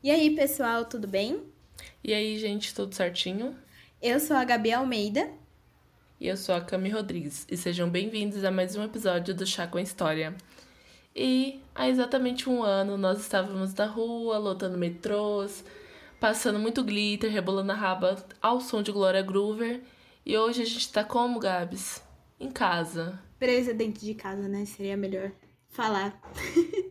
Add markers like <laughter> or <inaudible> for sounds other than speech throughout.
E aí, pessoal, tudo bem? E aí, gente, tudo certinho? Eu sou a Gabi Almeida. E eu sou a Cami Rodrigues. E sejam bem-vindos a mais um episódio do Chá com a História. E há exatamente um ano nós estávamos na rua, lotando metrôs, passando muito glitter, rebolando a raba ao som de Glória Groover. E hoje a gente tá como, Gabs? Em casa. Presa dentro de casa, né? Seria melhor falar. <laughs>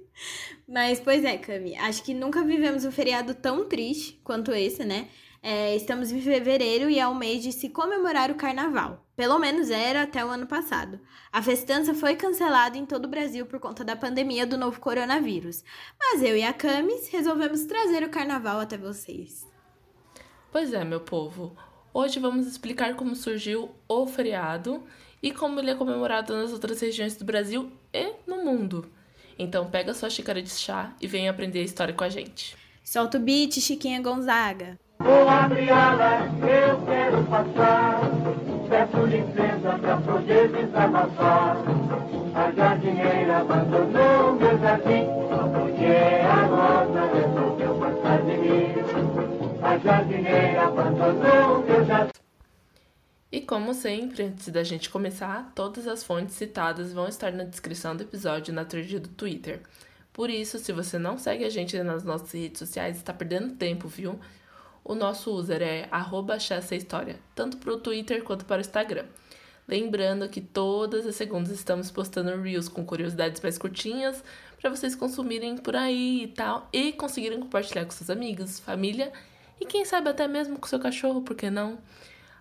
Mas, pois é, Cami, acho que nunca vivemos um feriado tão triste quanto esse, né? É, estamos em fevereiro e é o mês de se comemorar o carnaval. Pelo menos era até o ano passado. A festança foi cancelada em todo o Brasil por conta da pandemia do novo coronavírus. Mas eu e a Camis resolvemos trazer o carnaval até vocês. Pois é, meu povo. Hoje vamos explicar como surgiu o feriado e como ele é comemorado nas outras regiões do Brasil e no mundo. Então pega sua xícara de chá e vem aprender a história com a gente. Solta o beat, Chiquinha Gonzaga. Vou abrir alas, eu quero passar. Peço licença pra poder desabafar. A jardineira abandonou como sempre, antes da gente começar, todas as fontes citadas vão estar na descrição do episódio na thread do Twitter. Por isso, se você não segue a gente nas nossas redes sociais, está perdendo tempo, viu? O nosso user é história, tanto para o Twitter quanto para o Instagram. Lembrando que todas as segundas estamos postando Reels com curiosidades mais curtinhas para vocês consumirem por aí e tal, e conseguirem compartilhar com seus amigos, família e quem sabe até mesmo com seu cachorro, por que não?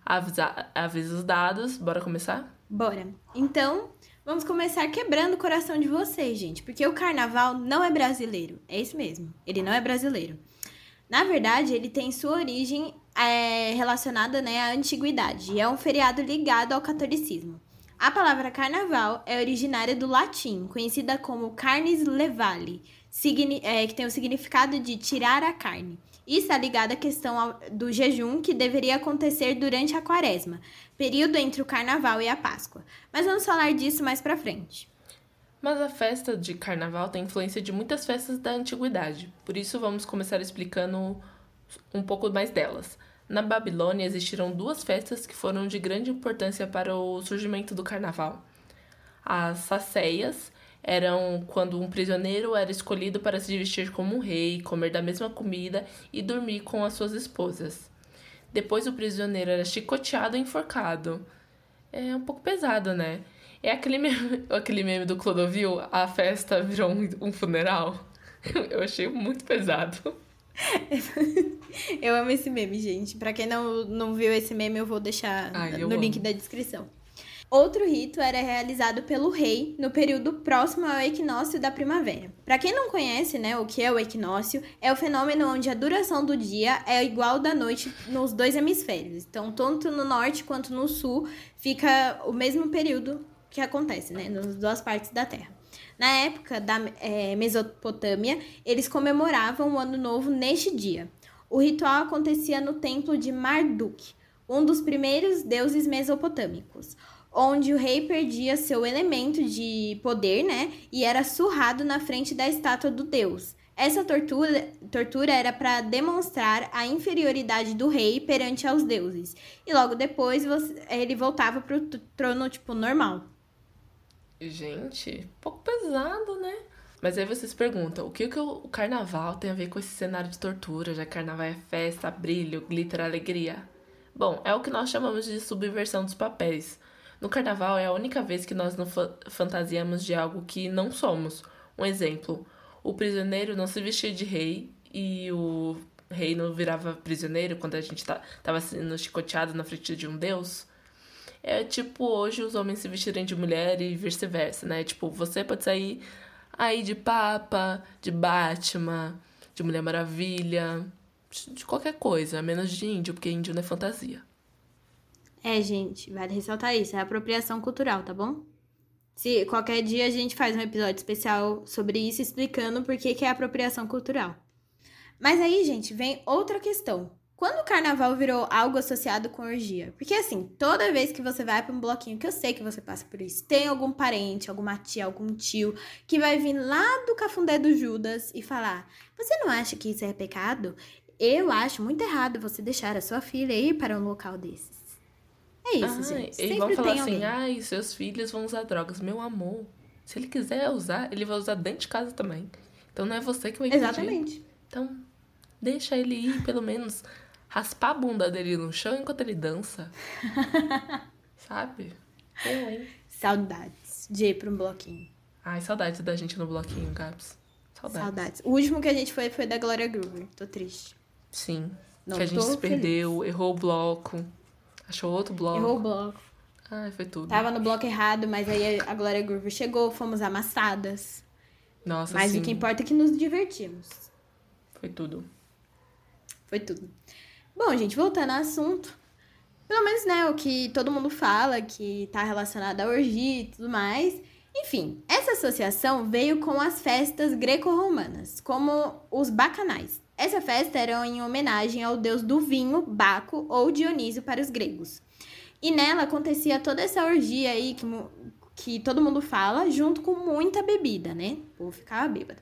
Avisa, avisa os dados, bora começar? Bora. Então, vamos começar quebrando o coração de vocês, gente, porque o carnaval não é brasileiro. É isso mesmo, ele não é brasileiro. Na verdade, ele tem sua origem é, relacionada né, à antiguidade e é um feriado ligado ao catolicismo. A palavra carnaval é originária do latim, conhecida como carnes levale, é, que tem o significado de tirar a carne. E está ligada à questão do jejum que deveria acontecer durante a quaresma, período entre o carnaval e a Páscoa. Mas vamos falar disso mais pra frente. Mas a festa de carnaval tem influência de muitas festas da antiguidade, por isso vamos começar explicando um pouco mais delas. Na Babilônia existiram duas festas que foram de grande importância para o surgimento do carnaval. As saceias eram quando um prisioneiro era escolhido para se vestir como um rei, comer da mesma comida e dormir com as suas esposas. Depois o prisioneiro era chicoteado e enforcado. É um pouco pesado, né? É aquele meme, <laughs> aquele meme do Clodovil, a festa virou um, um funeral. <laughs> Eu achei muito pesado. <laughs> eu amo esse meme, gente. Pra quem não, não viu esse meme, eu vou deixar Ai, no link da descrição. Outro rito era realizado pelo rei no período próximo ao equinócio da primavera. Para quem não conhece, né, o que é o equinócio, é o fenômeno onde a duração do dia é igual da noite nos dois hemisférios. Então, tanto no norte quanto no sul fica o mesmo período que acontece, né, nas duas partes da Terra. Na época da é, Mesopotâmia, eles comemoravam o Ano Novo neste dia. O ritual acontecia no templo de Marduk, um dos primeiros deuses mesopotâmicos onde o rei perdia seu elemento de poder, né? E era surrado na frente da estátua do deus. Essa tortura, tortura era para demonstrar a inferioridade do rei perante aos deuses. E logo depois ele voltava pro trono, tipo, normal. Gente, pouco pesado, né? Mas aí vocês perguntam, o que, que o carnaval tem a ver com esse cenário de tortura, já carnaval é festa, brilho, glitter, alegria? Bom, é o que nós chamamos de subversão dos papéis. No carnaval é a única vez que nós não fantasiamos de algo que não somos. Um exemplo: o prisioneiro não se vestia de rei e o rei não virava prisioneiro quando a gente tá, tava sendo chicoteado na frente de um deus. É tipo hoje os homens se vestirem de mulher e vice-versa, né? Tipo, você pode sair aí de Papa, de Batman, de Mulher Maravilha, de qualquer coisa, menos de índio, porque índio não é fantasia. É, gente, vale ressaltar isso, é apropriação cultural, tá bom? Se qualquer dia a gente faz um episódio especial sobre isso, explicando por que, que é apropriação cultural. Mas aí, gente, vem outra questão. Quando o carnaval virou algo associado com orgia? Porque assim, toda vez que você vai para um bloquinho, que eu sei que você passa por isso, tem algum parente, alguma tia, algum tio que vai vir lá do cafundé do Judas e falar: "Você não acha que isso é pecado? Eu acho muito errado você deixar a sua filha ir para um local desses." É isso, gente. Sempre e vão falar assim: "Ai, seus filhos vão usar drogas, meu amor. Se ele quiser usar, ele vai usar dentro de casa também. Então não é você que vai impedir. Exatamente. Então, deixa ele ir, pelo menos raspar a bunda dele no chão enquanto ele dança. <laughs> Sabe? Eu, hein? Saudades de ir pra um bloquinho. Ai, saudades da gente no bloquinho, Gabs. Saudades. Saudades. O último que a gente foi foi da Glória Groover. Tô triste. Sim. Não, que a gente se perdeu, feliz. errou o bloco. Achou outro bloco. Errou o bloco. Ai, foi tudo. Tava no bloco errado, mas aí a Glória Groover chegou, fomos amassadas. Nossa, Mas sim. o que importa é que nos divertimos. Foi tudo. Foi tudo. Bom, gente, voltando ao assunto. Pelo menos, né, o que todo mundo fala, que tá relacionado à orgia e tudo mais. Enfim, essa associação veio com as festas greco-romanas, como os bacanais. Essa festa era em homenagem ao deus do vinho, Baco, ou Dionísio para os gregos. E nela acontecia toda essa orgia aí que, que todo mundo fala, junto com muita bebida, né? Povo ficava bêbado.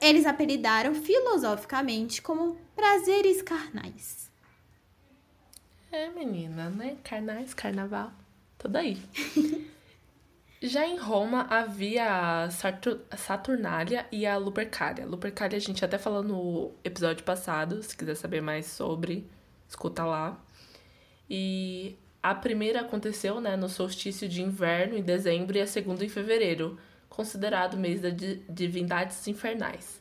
Eles apelidaram filosoficamente como prazeres carnais. É, menina, né? Carnais, carnaval, tudo aí. <laughs> Já em Roma havia a Saturnália e a Lupercália. Lupercália a gente até falou no episódio passado, se quiser saber mais sobre, escuta lá. E a primeira aconteceu né, no solstício de inverno, em dezembro, e a segunda em fevereiro, considerado mês das divindades infernais,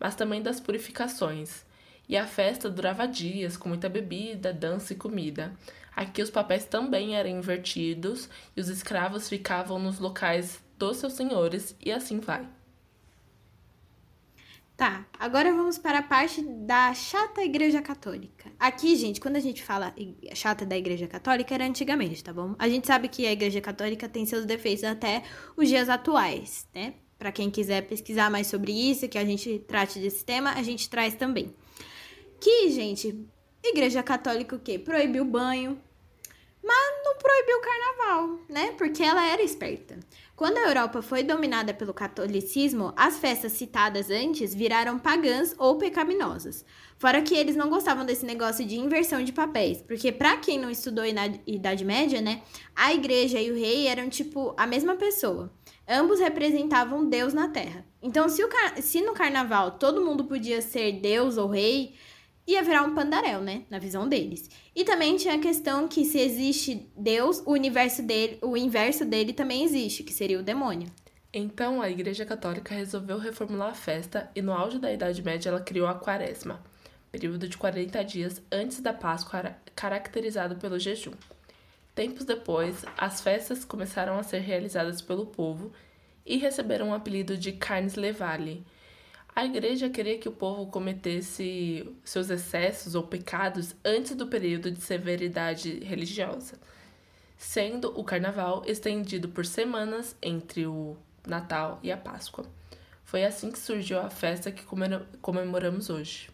mas também das purificações e a festa durava dias, com muita bebida, dança e comida. Aqui os papéis também eram invertidos e os escravos ficavam nos locais dos seus senhores, e assim vai. Tá, agora vamos para a parte da chata Igreja Católica. Aqui, gente, quando a gente fala chata da Igreja Católica, era antigamente, tá bom? A gente sabe que a Igreja Católica tem seus defeitos até os dias atuais, né? Para quem quiser pesquisar mais sobre isso, que a gente trate desse tema, a gente traz também. Que, gente, Igreja Católica o quê? Proibiu banho, mas não proibiu o carnaval, né? Porque ela era esperta. Quando a Europa foi dominada pelo catolicismo, as festas citadas antes viraram pagãs ou pecaminosas. Fora que eles não gostavam desse negócio de inversão de papéis, porque para quem não estudou na Idade Média, né, a igreja e o rei eram tipo a mesma pessoa. Ambos representavam Deus na Terra. Então, se, se no carnaval todo mundo podia ser Deus ou rei, ia virar um pandaréu, né? Na visão deles. E também tinha a questão que se existe Deus, o universo dele, o inverso dele também existe, que seria o demônio. Então a Igreja Católica resolveu reformular a festa e no auge da Idade Média ela criou a Quaresma, período de 40 dias antes da Páscoa, caracterizado pelo jejum. Tempos depois, as festas começaram a ser realizadas pelo povo e receberam o apelido de Carnes Levale, a igreja queria que o povo cometesse seus excessos ou pecados antes do período de severidade religiosa, sendo o carnaval estendido por semanas entre o Natal e a Páscoa. Foi assim que surgiu a festa que comemoramos hoje.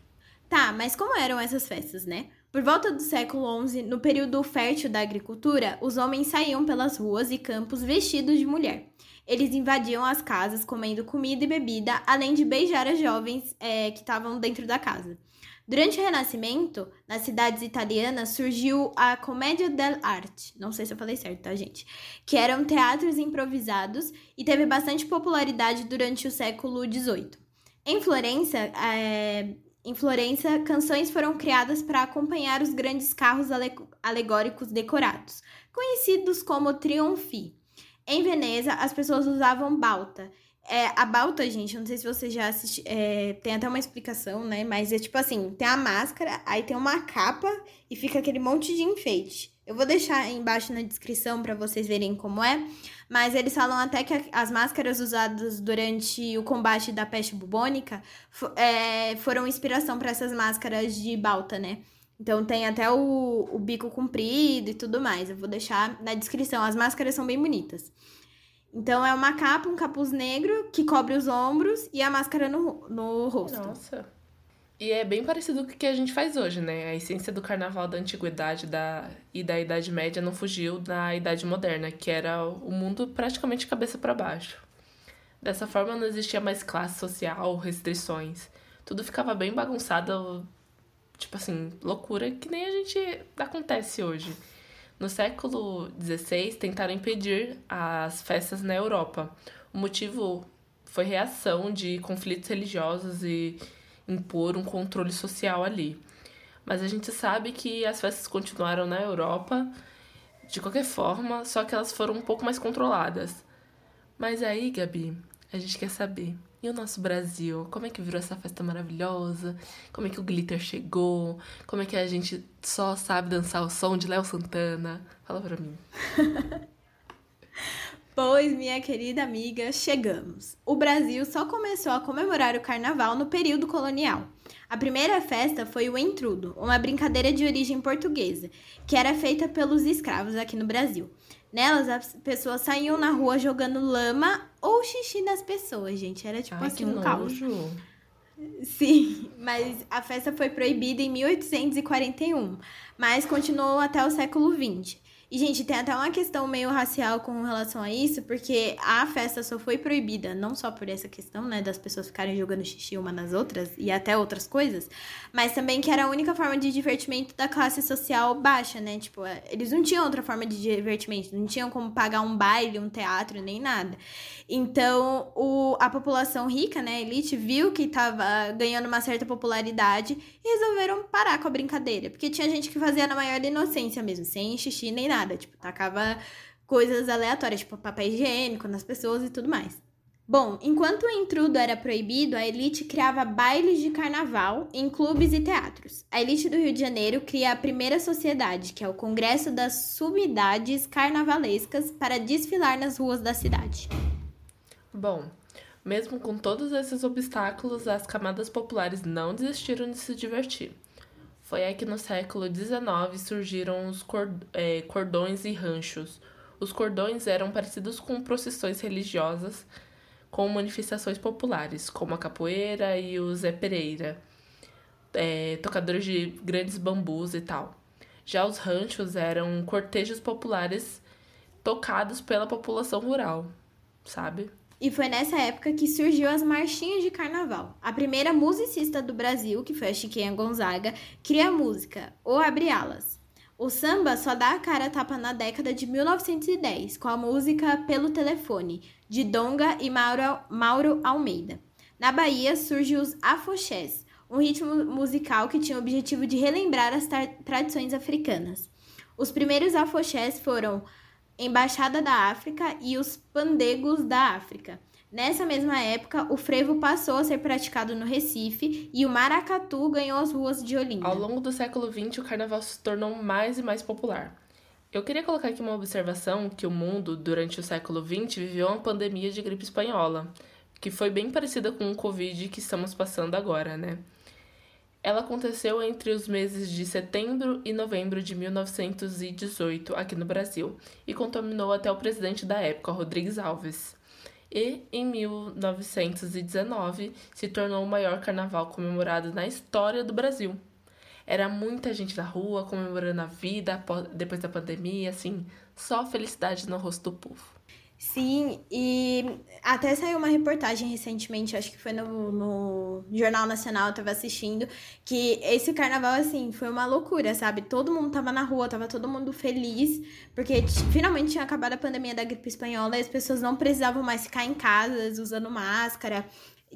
Tá, mas como eram essas festas, né? Por volta do século XI, no período fértil da agricultura, os homens saíam pelas ruas e campos vestidos de mulher. Eles invadiam as casas comendo comida e bebida, além de beijar as jovens é, que estavam dentro da casa. Durante o Renascimento, nas cidades italianas, surgiu a Commedia dell'arte, não sei se eu falei certo, tá, gente? Que eram teatros improvisados e teve bastante popularidade durante o século XVIII. Em Florença, é, em Florença, canções foram criadas para acompanhar os grandes carros alegóricos decorados, conhecidos como trionfi. Em Veneza, as pessoas usavam balta. É, a balta, gente, não sei se você já assistiu, é, tem até uma explicação, né? Mas é tipo assim, tem a máscara, aí tem uma capa e fica aquele monte de enfeite. Eu vou deixar embaixo na descrição para vocês verem como é. Mas eles falam até que as máscaras usadas durante o combate da peste bubônica é, foram inspiração para essas máscaras de balta, né? Então tem até o, o bico comprido e tudo mais. Eu vou deixar na descrição. As máscaras são bem bonitas. Então é uma capa, um capuz negro que cobre os ombros e a máscara no, no rosto. Nossa. E é bem parecido com o que a gente faz hoje, né? A essência do carnaval da antiguidade da, e da Idade Média não fugiu da Idade Moderna, que era o mundo praticamente cabeça para baixo. Dessa forma não existia mais classe social, restrições. Tudo ficava bem bagunçado, tipo assim, loucura que nem a gente acontece hoje. No século XVI, tentaram impedir as festas na Europa. O motivo foi reação de conflitos religiosos e impor um controle social ali. Mas a gente sabe que as festas continuaram na Europa de qualquer forma, só que elas foram um pouco mais controladas. Mas aí, Gabi, a gente quer saber. E o nosso Brasil? Como é que virou essa festa maravilhosa? Como é que o glitter chegou? Como é que a gente só sabe dançar o som de Léo Santana? Fala pra mim. <laughs> Pois, minha querida amiga, chegamos. O Brasil só começou a comemorar o carnaval no período colonial. A primeira festa foi o entrudo, uma brincadeira de origem portuguesa, que era feita pelos escravos aqui no Brasil. Nelas, as pessoas saíam na rua jogando lama ou xixi nas pessoas, gente. Era tipo Ai, assim um caos. Sim, <laughs> mas a festa foi proibida em 1841, mas continuou até o século XX. E, gente, tem até uma questão meio racial com relação a isso, porque a festa só foi proibida, não só por essa questão, né, das pessoas ficarem jogando xixi uma nas outras e até outras coisas, mas também que era a única forma de divertimento da classe social baixa, né? Tipo, é, eles não tinham outra forma de divertimento, não tinham como pagar um baile, um teatro, nem nada. Então, o, a população rica, né, elite, viu que tava ganhando uma certa popularidade e resolveram parar com a brincadeira, porque tinha gente que fazia na maior inocência mesmo, sem xixi nem nada nada. Tipo, tacava coisas aleatórias, tipo papel higiênico nas pessoas e tudo mais. Bom, enquanto o intrudo era proibido, a elite criava bailes de carnaval em clubes e teatros. A elite do Rio de Janeiro cria a primeira sociedade, que é o Congresso das Sumidades Carnavalescas, para desfilar nas ruas da cidade. Bom, mesmo com todos esses obstáculos, as camadas populares não desistiram de se divertir. Foi aí que no século XIX surgiram os é, cordões e ranchos. Os cordões eram parecidos com procissões religiosas com manifestações populares, como a capoeira e o Zé Pereira, é, tocadores de grandes bambus e tal. Já os ranchos eram cortejos populares tocados pela população rural, sabe? E foi nessa época que surgiu as marchinhas de carnaval. A primeira musicista do Brasil, que foi a Chiquinha Gonzaga, cria a música O Abre Alas. O samba só dá a cara a tapa na década de 1910, com a música Pelo Telefone, de Donga e Mauro, Mauro Almeida. Na Bahia surge os afoxés, um ritmo musical que tinha o objetivo de relembrar as tradições africanas. Os primeiros afoxés foram Embaixada da África e os Pandegos da África. Nessa mesma época, o frevo passou a ser praticado no Recife e o maracatu ganhou as ruas de Olinda. Ao longo do século XX, o carnaval se tornou mais e mais popular. Eu queria colocar aqui uma observação que o mundo, durante o século XX, viveu uma pandemia de gripe espanhola, que foi bem parecida com o Covid que estamos passando agora, né? Ela aconteceu entre os meses de setembro e novembro de 1918 aqui no Brasil e contaminou até o presidente da época, Rodrigues Alves. E em 1919 se tornou o maior carnaval comemorado na história do Brasil. Era muita gente na rua comemorando a vida depois da pandemia, assim, só felicidade no rosto do povo. Sim, e até saiu uma reportagem recentemente, acho que foi no, no Jornal Nacional, eu tava assistindo, que esse carnaval, assim, foi uma loucura, sabe? Todo mundo tava na rua, tava todo mundo feliz, porque finalmente tinha acabado a pandemia da gripe espanhola e as pessoas não precisavam mais ficar em casa usando máscara.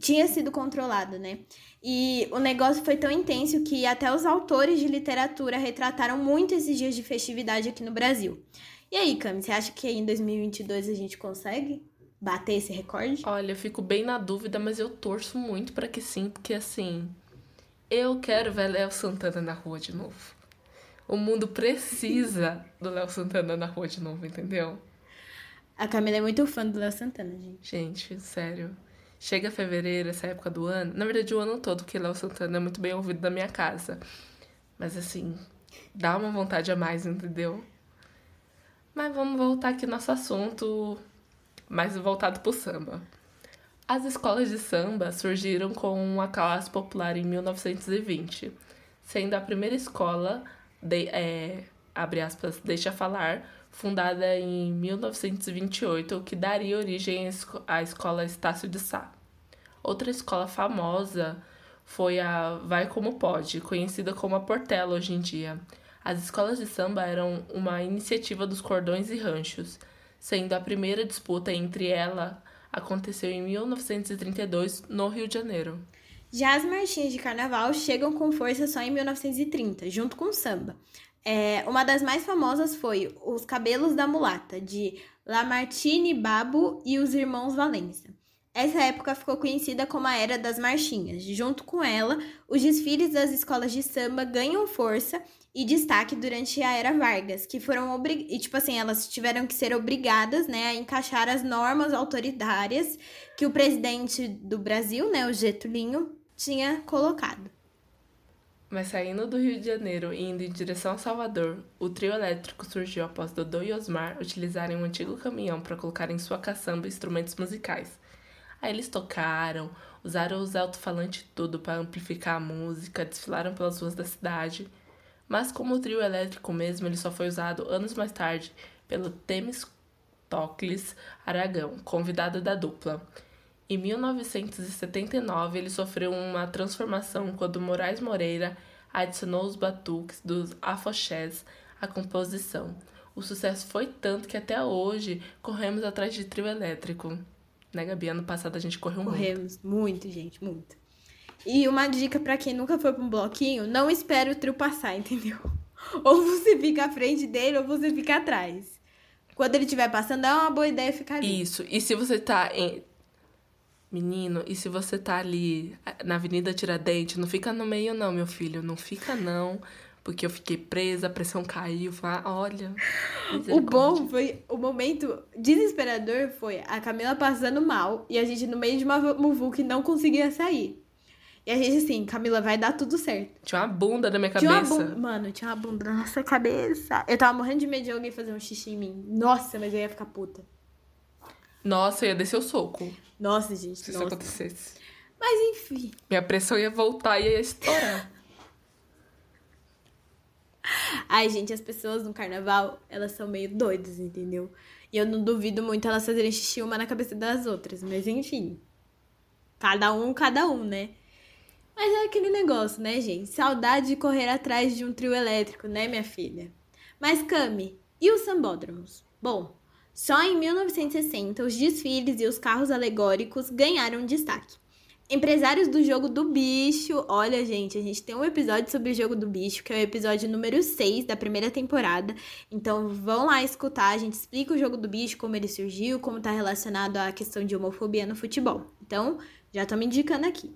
Tinha sido controlado, né? E o negócio foi tão intenso que até os autores de literatura retrataram muito esses dias de festividade aqui no Brasil. E aí, Cami, você acha que em 2022 a gente consegue bater esse recorde? Olha, eu fico bem na dúvida, mas eu torço muito para que sim, porque assim, eu quero ver Léo Santana na rua de novo. O mundo precisa do Léo Santana na rua de novo, entendeu? A Camila é muito fã do Léo Santana, gente. Gente, sério. Chega fevereiro, essa época do ano. Na verdade, o ano todo, porque Léo Santana é muito bem ouvido na minha casa. Mas assim, dá uma vontade a mais, entendeu? Mas vamos voltar aqui no nosso assunto mais voltado pro samba. As escolas de samba surgiram com uma classe popular em 1920, sendo a primeira escola, de, é, abre aspas, deixa falar, fundada em 1928, que daria origem à escola Estácio de Sá. Outra escola famosa foi a Vai Como Pode, conhecida como a Portela hoje em dia. As escolas de samba eram uma iniciativa dos cordões e ranchos, sendo a primeira disputa entre ela aconteceu em 1932 no Rio de Janeiro. Já as marchinhas de carnaval chegam com força só em 1930, junto com o samba. É, uma das mais famosas foi Os Cabelos da Mulata, de Lamartine Babo e os Irmãos Valença. Essa época ficou conhecida como a Era das Marchinhas. Junto com ela, os desfiles das escolas de samba ganham força e destaque durante a Era Vargas, que foram e tipo assim, elas tiveram que ser obrigadas, né, a encaixar as normas autoritárias que o presidente do Brasil, né, o Getulinho, tinha colocado. Mas saindo do Rio de Janeiro e indo em direção a Salvador, o trio elétrico surgiu após Dodô e Osmar utilizarem um antigo caminhão para colocar em sua caçamba instrumentos musicais. Aí eles tocaram, usaram os alto-falantes tudo para amplificar a música, desfilaram pelas ruas da cidade mas como trio elétrico mesmo, ele só foi usado anos mais tarde pelo Temistocles Aragão, convidado da dupla. Em 1979, ele sofreu uma transformação quando Moraes Moreira adicionou os batuques dos afoxés à composição. O sucesso foi tanto que até hoje corremos atrás de trio elétrico. Né, Gabi? Ano passado a gente correu muito. Corremos muito, gente, muito. E uma dica para quem nunca foi pra um bloquinho, não espere o trio passar, <laughs> entendeu? Ou você fica à frente dele ou você fica atrás. Quando ele estiver passando, é uma boa ideia ficar ali. Isso. E se você tá em. Menino, e se você tá ali na Avenida Tiradentes, não fica no meio, não, meu filho. Não fica, não. Porque eu fiquei presa, a pressão caiu. Falei, ah, olha. O bom foi. O momento desesperador foi a Camila passando mal e a gente no meio de uma muvuca que não conseguia sair. E a gente assim, Camila, vai dar tudo certo. Tinha uma bunda na minha cabeça. Tinha uma bunda, mano, tinha uma bunda na nossa cabeça. Eu tava morrendo de medo de alguém fazer um xixi em mim. Nossa, mas eu ia ficar puta. Nossa, eu ia descer o soco. Nossa, gente. Se nossa. isso acontecesse. Mas enfim. Minha pressão ia voltar e ia estourar. <laughs> Ai, gente, as pessoas no carnaval, elas são meio doidas, entendeu? E eu não duvido muito elas fazerem xixi uma na cabeça das outras. Mas enfim. Cada um, cada um, né? Mas é aquele negócio, né, gente? Saudade de correr atrás de um trio elétrico, né, minha filha? Mas, Cami, e os sambódromos? Bom, só em 1960 os desfiles e os carros alegóricos ganharam destaque. Empresários do jogo do bicho. Olha, gente, a gente tem um episódio sobre o jogo do bicho, que é o episódio número 6 da primeira temporada. Então vão lá escutar, a gente explica o jogo do bicho, como ele surgiu, como está relacionado à questão de homofobia no futebol. Então, já tô me indicando aqui.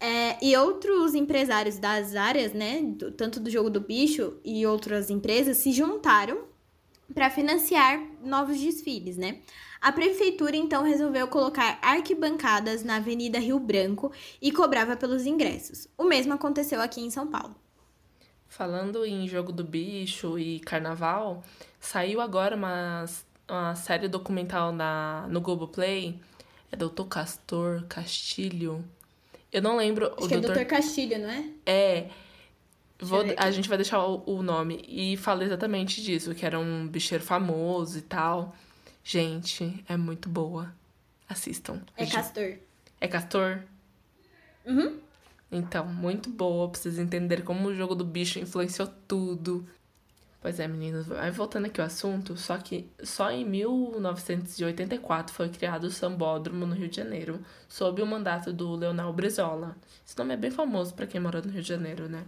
É, e outros empresários das áreas, né, do, tanto do jogo do bicho e outras empresas, se juntaram para financiar novos desfiles, né? A prefeitura então resolveu colocar arquibancadas na Avenida Rio Branco e cobrava pelos ingressos. O mesmo aconteceu aqui em São Paulo. Falando em jogo do bicho e carnaval, saiu agora uma, uma série documental na, no Globoplay. É Doutor Castor Castilho eu não lembro. Acho o que doutor... é Dr. Castilho, não é? É. Vou, a gente vai deixar o, o, nome. E fala exatamente disso, que era um bicheiro famoso e tal. Gente, é muito boa. Assistam. É Castor. É Castor? Uhum. Então, muito boa pra vocês entenderem como o jogo do bicho influenciou tudo. Pois é, meninos. Aí voltando aqui ao assunto, só que só em 1984 foi criado o Sambódromo no Rio de Janeiro, sob o mandato do Leonel Brizola. Esse nome é bem famoso para quem mora no Rio de Janeiro, né?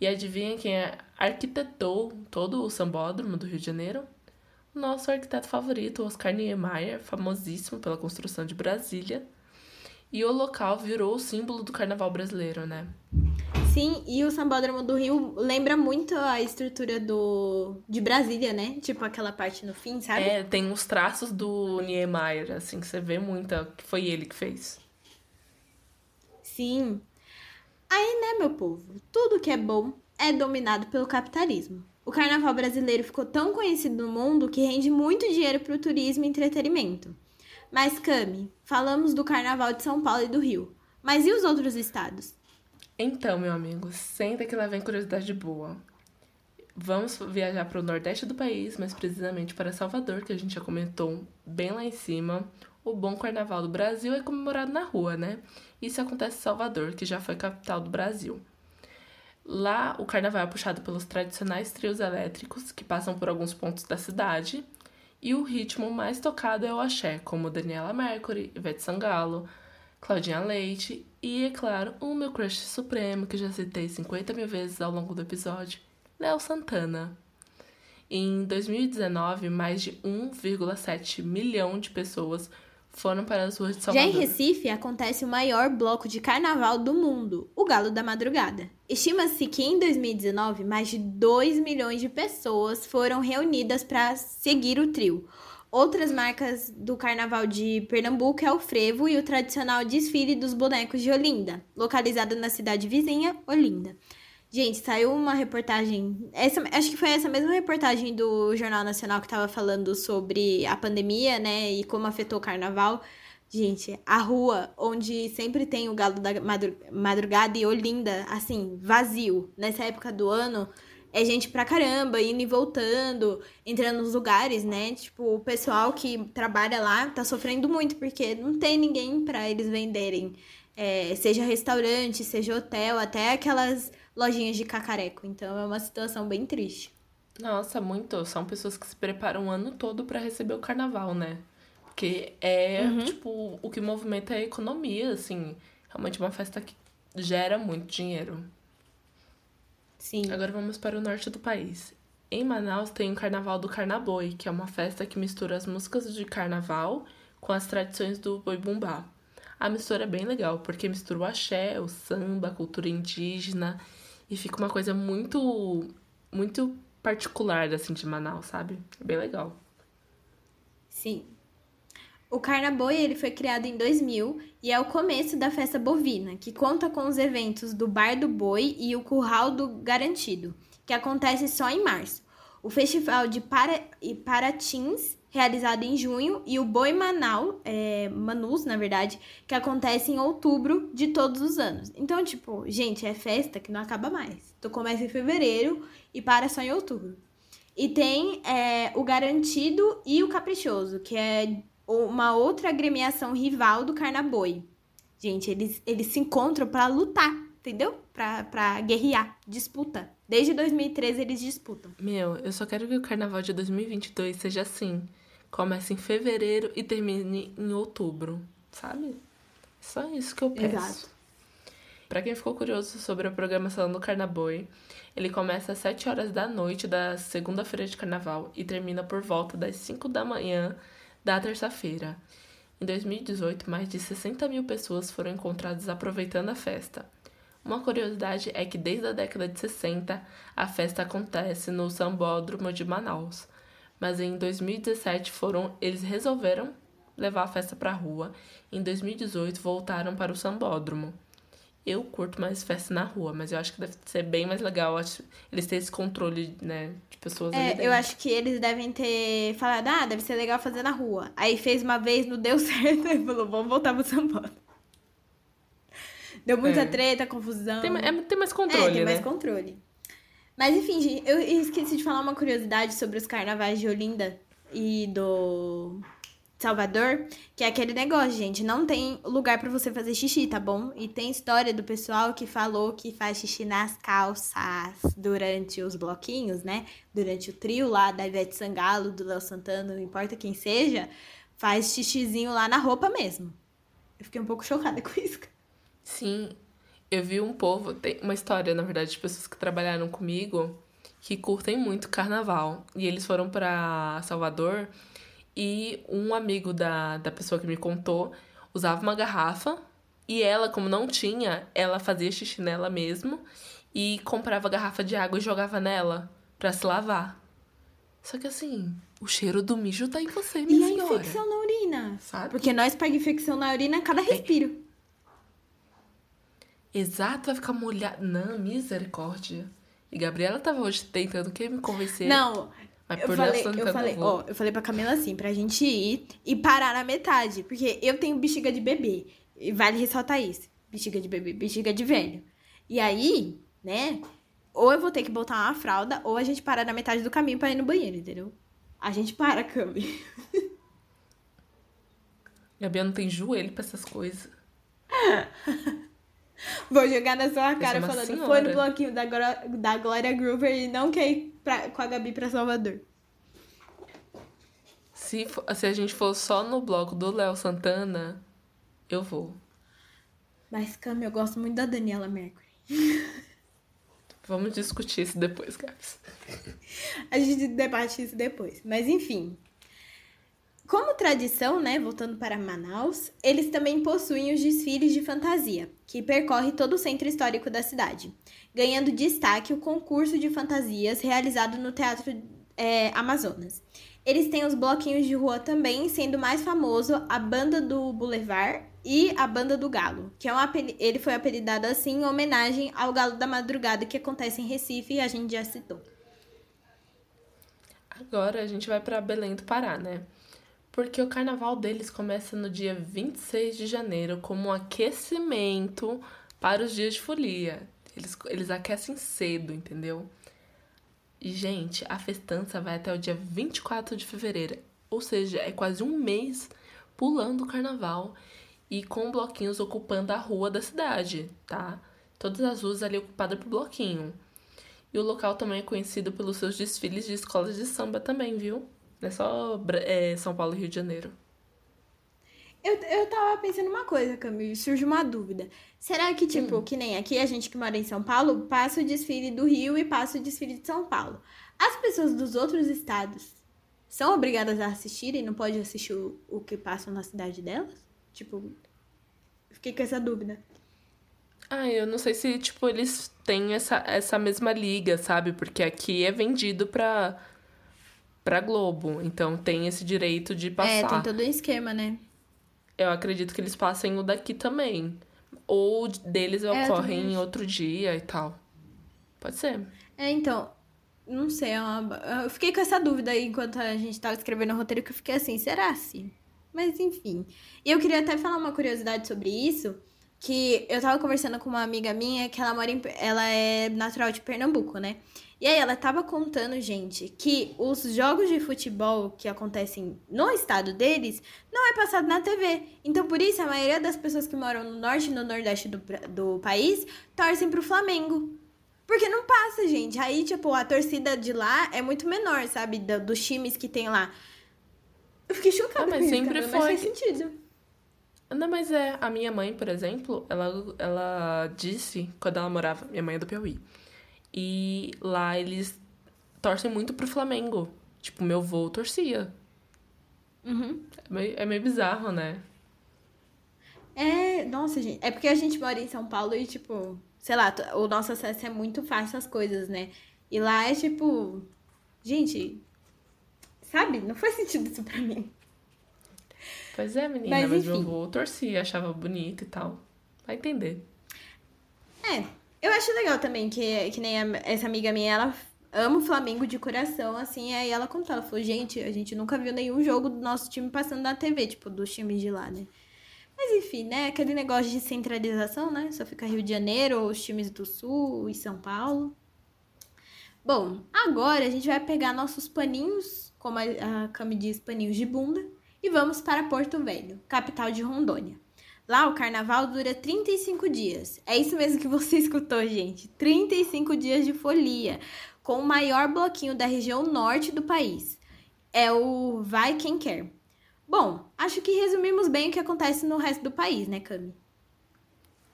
E adivinha quem é arquitetou todo o Sambódromo do Rio de Janeiro? O nosso arquiteto favorito, Oscar Niemeyer, famosíssimo pela construção de Brasília. E o local virou o símbolo do carnaval brasileiro, né? Sim, e o Sambódromo do Rio lembra muito a estrutura do de Brasília, né? Tipo aquela parte no fim, sabe? É, tem os traços do Niemeyer, assim, que você vê muito, que foi ele que fez. Sim. Aí, né, meu povo, tudo que é bom é dominado pelo capitalismo. O carnaval brasileiro ficou tão conhecido no mundo que rende muito dinheiro para o turismo e entretenimento. Mas, Cami, falamos do carnaval de São Paulo e do Rio. Mas e os outros estados? Então, meu amigo, senta que lá vem curiosidade boa. Vamos viajar para o nordeste do país, mais precisamente para Salvador, que a gente já comentou bem lá em cima. O bom carnaval do Brasil é comemorado na rua, né? Isso acontece em Salvador, que já foi capital do Brasil. Lá, o carnaval é puxado pelos tradicionais trios elétricos, que passam por alguns pontos da cidade, e o ritmo mais tocado é o axé, como Daniela Mercury, Ivete Sangalo, Claudinha Leite e, é claro, o meu crush supremo, que já citei 50 mil vezes ao longo do episódio, Léo Santana. Em 2019, mais de 1,7 milhão de pessoas foram para as ruas de Salvador. Já em Recife acontece o maior bloco de carnaval do mundo, o Galo da Madrugada. Estima-se que em 2019 mais de 2 milhões de pessoas foram reunidas para seguir o trio. Outras marcas do carnaval de Pernambuco é o frevo e o tradicional desfile dos bonecos de Olinda, localizado na cidade vizinha, Olinda. Gente, saiu uma reportagem. Essa, acho que foi essa mesma reportagem do Jornal Nacional que estava falando sobre a pandemia, né? E como afetou o carnaval. Gente, a rua onde sempre tem o galo da madrugada e Olinda, assim, vazio, nessa época do ano, é gente pra caramba, indo e voltando, entrando nos lugares, né? Tipo, o pessoal que trabalha lá tá sofrendo muito, porque não tem ninguém para eles venderem. É, seja restaurante, seja hotel, até aquelas lojinhas de cacareco. Então é uma situação bem triste. Nossa, muito. São pessoas que se preparam o ano todo para receber o carnaval, né? Porque é, uhum. tipo, o que movimenta a economia, assim. Realmente uma festa que gera muito dinheiro. Sim. Agora vamos para o norte do país. Em Manaus tem o Carnaval do Carnaboi, que é uma festa que mistura as músicas de carnaval com as tradições do boi bumbá. A mistura é bem legal, porque mistura o axé, o samba, a cultura indígena e fica uma coisa muito, muito particular, assim, de Manaus, sabe? É bem legal. Sim. O Carnaboi ele foi criado em 2000 e é o começo da festa bovina, que conta com os eventos do Bar do Boi e o Curral do Garantido, que acontece só em março. O Festival de Para... Paratins realizado em junho, e o Boi Manau, é, Manus, na verdade, que acontece em outubro de todos os anos. Então, tipo, gente, é festa que não acaba mais. Então começa em fevereiro e para só em outubro. E tem é, o Garantido e o Caprichoso, que é uma outra agremiação rival do Carnaboi. Gente, eles, eles se encontram para lutar, entendeu? Pra, pra guerrear, disputa. Desde 2013 eles disputam. Meu, eu só quero que o carnaval de 2022 seja assim. Começa em fevereiro e termine em outubro, sabe? Só isso que eu peço. Exato. Pra quem ficou curioso sobre a programação do Carnaboi, ele começa às 7 horas da noite da segunda-feira de carnaval e termina por volta das 5 da manhã da terça-feira. Em 2018, mais de 60 mil pessoas foram encontradas aproveitando a festa. Uma curiosidade é que desde a década de 60 a festa acontece no Sambódromo de Manaus, mas em 2017 foram eles resolveram levar a festa para a rua. Em 2018 voltaram para o sambódromo. Eu curto mais festa na rua, mas eu acho que deve ser bem mais legal eles terem esse controle, né, de pessoas é, ali Eu acho que eles devem ter falado, ah, deve ser legal fazer na rua. Aí fez uma vez, não deu <laughs> certo, e falou, vamos voltar pro sambódromo. Deu muita é. treta, confusão. Tem, é, tem mais controle, É, tem né? mais controle. Mas enfim, eu esqueci de falar uma curiosidade sobre os carnavais de Olinda e do Salvador, que é aquele negócio, gente, não tem lugar para você fazer xixi, tá bom? E tem história do pessoal que falou que faz xixi nas calças durante os bloquinhos, né? Durante o trio lá da Ivete Sangalo, do Léo Santana, não importa quem seja, faz xixizinho lá na roupa mesmo. Eu fiquei um pouco chocada <laughs> com isso. Sim, eu vi um povo, tem uma história, na verdade, de pessoas que trabalharam comigo que curtem muito carnaval. E eles foram para Salvador e um amigo da, da pessoa que me contou usava uma garrafa e ela, como não tinha, ela fazia xixi nela mesmo e comprava garrafa de água e jogava nela para se lavar. Só que assim, o cheiro do mijo tá em você, minha e senhora. E a infecção na urina, sabe? Porque nós pegamos infecção na urina a cada respiro. Exato, vai ficar molhado. Não, misericórdia. E Gabriela tava hoje tentando que me convencer. Não. Mas eu falei, eu falei, ó, eu falei pra Camila assim, pra gente ir e parar na metade. Porque eu tenho bexiga de bebê. E vale ressaltar isso. Bexiga de bebê, bexiga de velho. E aí, né? Ou eu vou ter que botar uma fralda, ou a gente para na metade do caminho pra ir no banheiro, entendeu? A gente para, Cami. Gabriel não tem joelho pra essas coisas. <laughs> <laughs> Vou jogar na sua cara falando, senhora. foi no bloquinho da, da Glória Groover e não quer ir pra, com a Gabi pra Salvador. Se, se a gente for só no bloco do Léo Santana, eu vou. Mas, Cami, eu gosto muito da Daniela Mercury. <laughs> Vamos discutir isso depois, Gabs. a gente debate isso depois. Mas, enfim. Como tradição, né, voltando para Manaus, eles também possuem os desfiles de fantasia, que percorre todo o centro histórico da cidade, ganhando destaque o concurso de fantasias realizado no Teatro é, Amazonas. Eles têm os bloquinhos de rua também, sendo mais famoso a Banda do Boulevard e a Banda do Galo, que é um ele foi apelidado assim em homenagem ao Galo da Madrugada que acontece em Recife e a gente já citou. Agora a gente vai para Belém do Pará, né? Porque o carnaval deles começa no dia 26 de janeiro como um aquecimento para os dias de folia. Eles, eles aquecem cedo, entendeu? E, gente, a festança vai até o dia 24 de fevereiro. Ou seja, é quase um mês pulando o carnaval e com bloquinhos ocupando a rua da cidade, tá? Todas as ruas ali ocupadas por bloquinho. E o local também é conhecido pelos seus desfiles de escolas de samba também, viu? Não é só é, São Paulo e Rio de Janeiro. Eu, eu tava pensando uma coisa, Camille, surge uma dúvida. Será que, tipo, hum. que nem aqui a gente que mora em São Paulo, passa o desfile do Rio e passa o desfile de São Paulo? As pessoas dos outros estados são obrigadas a assistir e não pode assistir o, o que passa na cidade delas? Tipo, fiquei com essa dúvida. Ah, eu não sei se, tipo, eles têm essa, essa mesma liga, sabe? Porque aqui é vendido pra pra Globo. Então tem esse direito de passar. É, tem todo um esquema, né? Eu acredito que eles passem o daqui também. Ou deles é, ocorre em outro dia e tal. Pode ser. É, então. Não sei, é uma... eu fiquei com essa dúvida aí enquanto a gente tava escrevendo o roteiro, que eu fiquei assim, será assim? Mas enfim. E eu queria até falar uma curiosidade sobre isso, que eu tava conversando com uma amiga minha que ela mora em, ela é natural de Pernambuco, né? E aí ela tava contando, gente, que os jogos de futebol que acontecem no estado deles não é passado na TV. Então, por isso, a maioria das pessoas que moram no norte e no nordeste do, do país torcem pro Flamengo. Porque não passa, gente. Aí, tipo, a torcida de lá é muito menor, sabe? Do, dos times que tem lá. Eu fiquei chocada. Não, mas isso, sempre foi. Mas faz sentido. Não, mas é. A minha mãe, por exemplo, ela, ela disse, quando ela morava. Minha mãe é do Piauí. E lá eles torcem muito pro Flamengo. Tipo, meu avô torcia. Uhum. É, meio, é meio bizarro, né? É, nossa, gente. É porque a gente mora em São Paulo e, tipo, sei lá, o nosso acesso é muito fácil às coisas, né? E lá é tipo. Gente, sabe? Não faz sentido isso pra mim. Pois é, menina, mas, mas meu avô torcia, achava bonito e tal. Vai entender. É, eu acho legal também que, que nem a, essa amiga minha, ela ama o Flamengo de coração, assim, aí ela contou, ela falou, gente, a gente nunca viu nenhum jogo do nosso time passando na TV, tipo, dos times de lá, né? Mas enfim, né, aquele negócio de centralização, né, só fica Rio de Janeiro, os times do Sul e São Paulo. Bom, agora a gente vai pegar nossos paninhos, como a, a Cami diz, paninhos de bunda, e vamos para Porto Velho, capital de Rondônia. Lá o carnaval dura 35 dias. É isso mesmo que você <laughs> escutou, gente. 35 dias de folia, com o maior bloquinho da região norte do país. É o Vai Quem Quer. Bom, acho que resumimos bem o que acontece no resto do país, né, Cami?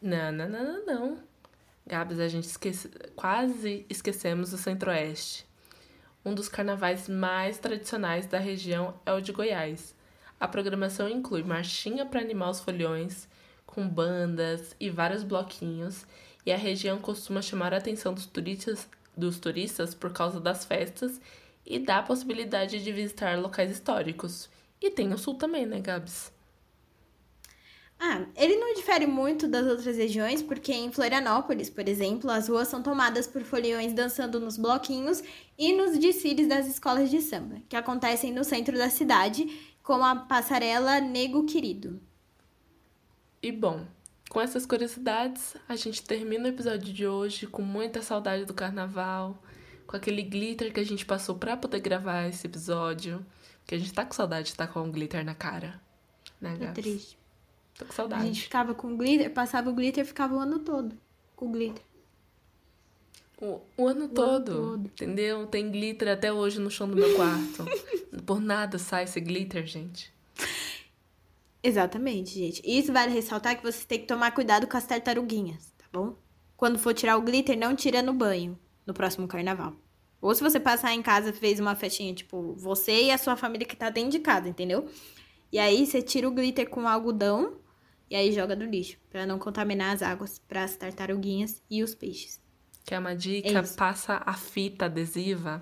Não, não, não, não, não. Gabs, a gente esquece... quase esquecemos o Centro-Oeste. Um dos carnavais mais tradicionais da região é o de Goiás. A programação inclui marchinha para animar os folhões, com bandas e vários bloquinhos, e a região costuma chamar a atenção dos turistas, dos turistas por causa das festas e dá a possibilidade de visitar locais históricos. E tem o sul também, né, Gabs? Ah, ele não difere muito das outras regiões, porque em Florianópolis, por exemplo, as ruas são tomadas por foliões dançando nos bloquinhos e nos desfiles das escolas de samba, que acontecem no centro da cidade, com a passarela Nego Querido. E bom, com essas curiosidades, a gente termina o episódio de hoje com muita saudade do carnaval, com aquele glitter que a gente passou para poder gravar esse episódio, que a gente tá com saudade de estar com o glitter na cara. Né, É triste. Tô com saudade. A gente ficava com glitter, passava o glitter e ficava o ano todo com glitter. O, o, ano, o todo, ano todo, entendeu? Tem glitter até hoje no chão do meu quarto. <laughs> Por nada sai esse glitter, gente. Exatamente, gente. Isso vale ressaltar que você tem que tomar cuidado com as tartaruguinhas, tá bom? Quando for tirar o glitter, não tira no banho no próximo carnaval. Ou se você passar em casa fez uma festinha, tipo, você e a sua família que tá dentro de casa, entendeu? E aí você tira o glitter com algodão e aí joga no lixo, para não contaminar as águas para as tartaruguinhas e os peixes. Que é uma dica, é passa a fita adesiva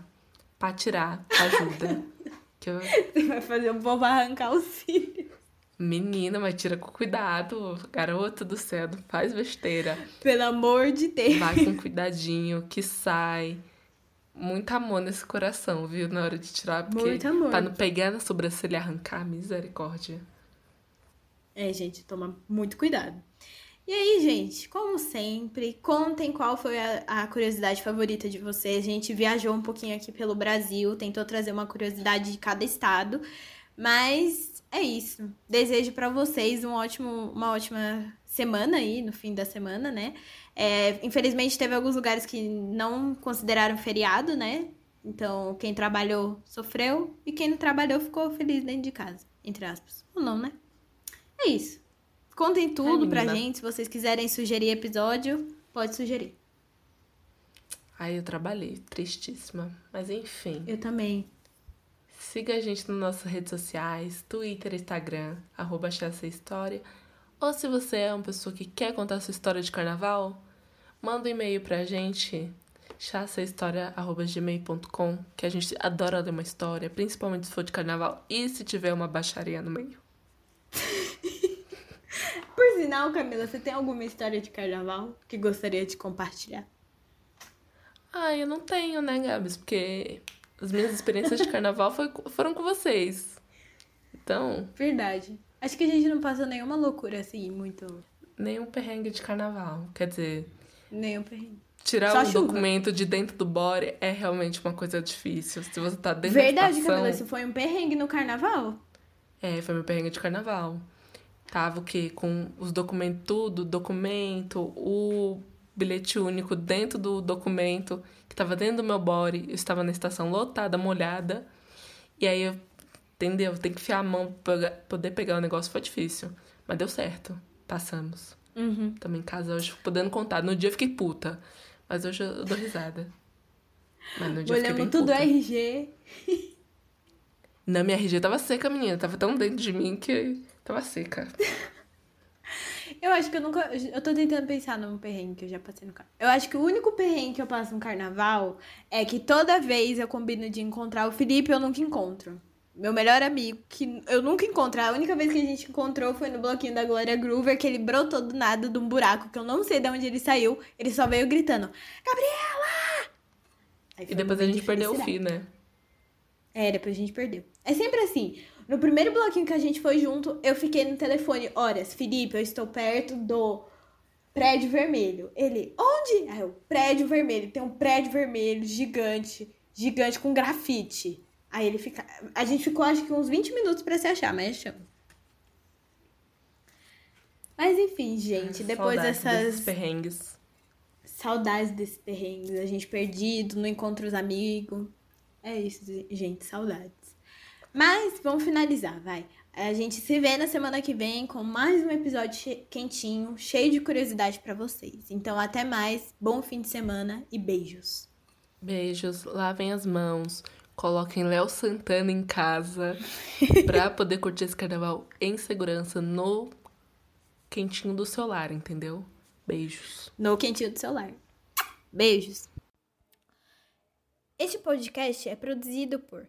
para tirar, ajuda. <laughs> que eu... Você vai fazer o povo arrancar os cílios. Menina, mas tira com cuidado, garoto do céu, não faz besteira. Pelo amor de Deus. Vai com cuidadinho, que sai. Muito amor nesse coração, viu? Na hora de tirar, porque Muito amor. pra não pegar na sobrancelha e arrancar, misericórdia. É, gente, toma muito cuidado. E aí, gente, como sempre, contem qual foi a, a, curiosidade favorita de vocês. A gente viajou um pouquinho aqui pelo Brasil, tentou trazer uma curiosidade de cada estado, mas é isso. Desejo para vocês um ótimo, uma ótima semana aí, no fim da semana, né? É, infelizmente, teve alguns lugares que não consideraram feriado, né? Então, quem trabalhou sofreu e quem não trabalhou ficou feliz dentro de casa, entre aspas. Ou não, né? É isso. Contem tudo Ai, pra gente. Se vocês quiserem sugerir episódio, pode sugerir. Ai, eu trabalhei. Tristíssima. Mas enfim. Eu também. Siga a gente nas nossas redes sociais, Twitter, Instagram, arroba História. Ou se você é uma pessoa que quer contar sua história de carnaval, manda um e-mail pra gente, chassahistoria.gmail.com, que a gente adora ler uma história, principalmente se for de carnaval e se tiver uma baixaria no meio. Por sinal, Camila, você tem alguma história de carnaval que gostaria de compartilhar? Ah, eu não tenho, né, Gabs? Porque as minhas experiências de carnaval foi, foram com vocês. Então. Verdade. Acho que a gente não passou nenhuma loucura assim, muito. Nenhum perrengue de carnaval. Quer dizer. Nenhum perrengue. Tirar Só um chuva. documento de dentro do body é realmente uma coisa difícil. Se você tá dentro Verdade, da estação... Camila, isso foi um perrengue no carnaval? É, foi meu perrengue de carnaval. Tava o quê? Com os documentos, tudo, documento, o bilhete único dentro do documento, que tava dentro do meu body. Eu estava na estação lotada, molhada. E aí eu, entendeu? Tem que enfiar a mão pra poder pegar o negócio. Foi difícil. Mas deu certo. Passamos. Uhum. Também em casa hoje, podendo contar. No dia eu fiquei puta. Mas hoje eu dou risada. Mas no dia eu bem tudo puta. RG. Na minha RG tava seca, menina. Tava tão dentro de mim que tava seca. Eu acho que eu nunca. Eu tô tentando pensar num perrengue que eu já passei no carnaval. Eu acho que o único perrengue que eu passo no carnaval é que toda vez eu combino de encontrar o Felipe eu nunca encontro. Meu melhor amigo, que eu nunca encontro. A única vez que a gente encontrou foi no bloquinho da Glória Groover, que ele brotou do nada de um buraco, que eu não sei de onde ele saiu. Ele só veio gritando: Gabriela! e depois a gente perdeu o fio, né? É, depois a gente perdeu. É sempre assim. No primeiro bloquinho que a gente foi junto, eu fiquei no telefone horas. Felipe, eu estou perto do prédio vermelho. Ele, onde? Aí eu, prédio vermelho. Tem um prédio vermelho gigante, gigante com grafite. Aí ele fica. A gente ficou acho que uns 20 minutos para se achar, mas achamos. Mas enfim, gente, depois Saudades dessas. desses perrengues. Saudades desses perrengues. A gente perdido, não encontra os amigos. É isso, gente, saudades. Mas vamos finalizar, vai. A gente se vê na semana que vem com mais um episódio quentinho, cheio de curiosidade para vocês. Então, até mais, bom fim de semana e beijos. Beijos, lavem as mãos, coloquem Léo Santana em casa <laughs> pra poder curtir esse carnaval em segurança no quentinho do seu lar, entendeu? Beijos. No quentinho do seu lar. Beijos. Este podcast é produzido por